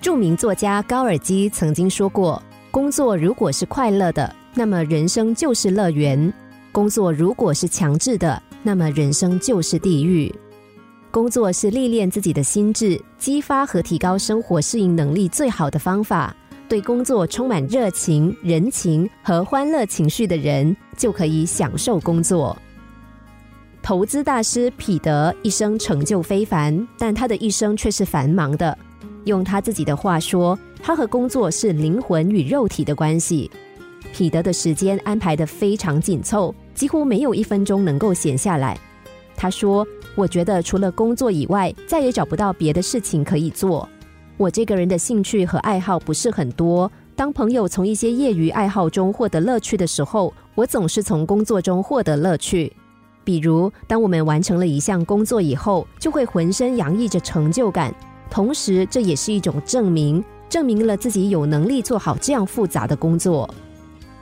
著名作家高尔基曾经说过：“工作如果是快乐的，那么人生就是乐园；工作如果是强制的，那么人生就是地狱。”工作是历练自己的心智、激发和提高生活适应能力最好的方法。对工作充满热情、人情和欢乐情绪的人，就可以享受工作。投资大师彼得一生成就非凡，但他的一生却是繁忙的。用他自己的话说，他和工作是灵魂与肉体的关系。彼得的时间安排的非常紧凑，几乎没有一分钟能够闲下来。他说：“我觉得除了工作以外，再也找不到别的事情可以做。我这个人的兴趣和爱好不是很多。当朋友从一些业余爱好中获得乐趣的时候，我总是从工作中获得乐趣。比如，当我们完成了一项工作以后，就会浑身洋溢着成就感，同时这也是一种证明，证明了自己有能力做好这样复杂的工作。”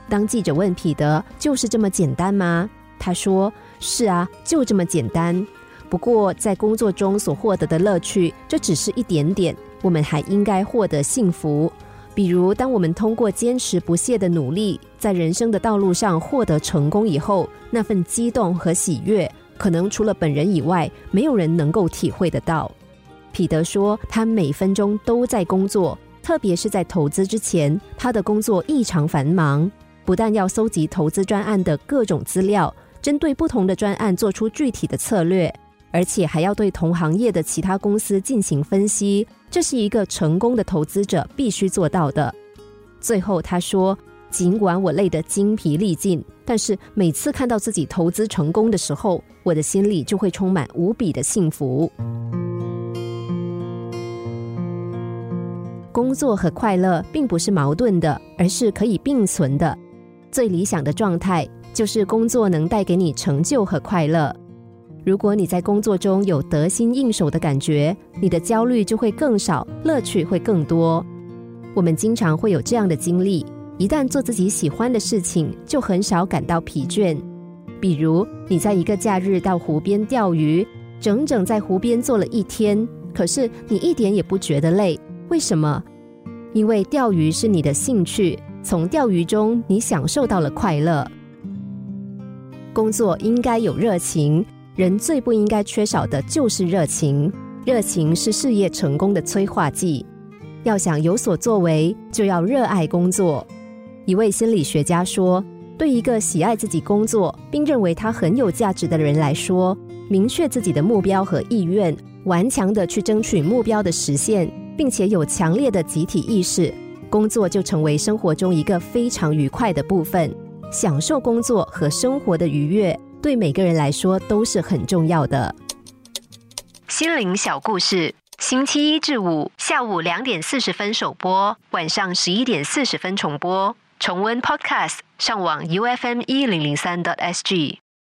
当记者问彼得：“就是这么简单吗？”他说。是啊，就这么简单。不过，在工作中所获得的乐趣，这只是一点点。我们还应该获得幸福。比如，当我们通过坚持不懈的努力，在人生的道路上获得成功以后，那份激动和喜悦，可能除了本人以外，没有人能够体会得到。彼得说，他每分钟都在工作，特别是在投资之前，他的工作异常繁忙，不但要搜集投资专案的各种资料。针对不同的专案做出具体的策略，而且还要对同行业的其他公司进行分析，这是一个成功的投资者必须做到的。最后他说：“尽管我累得精疲力尽，但是每次看到自己投资成功的时候，我的心里就会充满无比的幸福。”工作和快乐并不是矛盾的，而是可以并存的。最理想的状态。就是工作能带给你成就和快乐。如果你在工作中有得心应手的感觉，你的焦虑就会更少，乐趣会更多。我们经常会有这样的经历：一旦做自己喜欢的事情，就很少感到疲倦。比如，你在一个假日到湖边钓鱼，整整在湖边坐了一天，可是你一点也不觉得累。为什么？因为钓鱼是你的兴趣，从钓鱼中你享受到了快乐。工作应该有热情，人最不应该缺少的就是热情。热情是事业成功的催化剂。要想有所作为，就要热爱工作。一位心理学家说：“对一个喜爱自己工作并认为它很有价值的人来说，明确自己的目标和意愿，顽强的去争取目标的实现，并且有强烈的集体意识，工作就成为生活中一个非常愉快的部分。”享受工作和生活的愉悦，对每个人来说都是很重要的。心灵小故事，星期一至五下午两点四十分首播，晚上十一点四十分重播。重温 Podcast，上网 U F M 一零零三 t S G。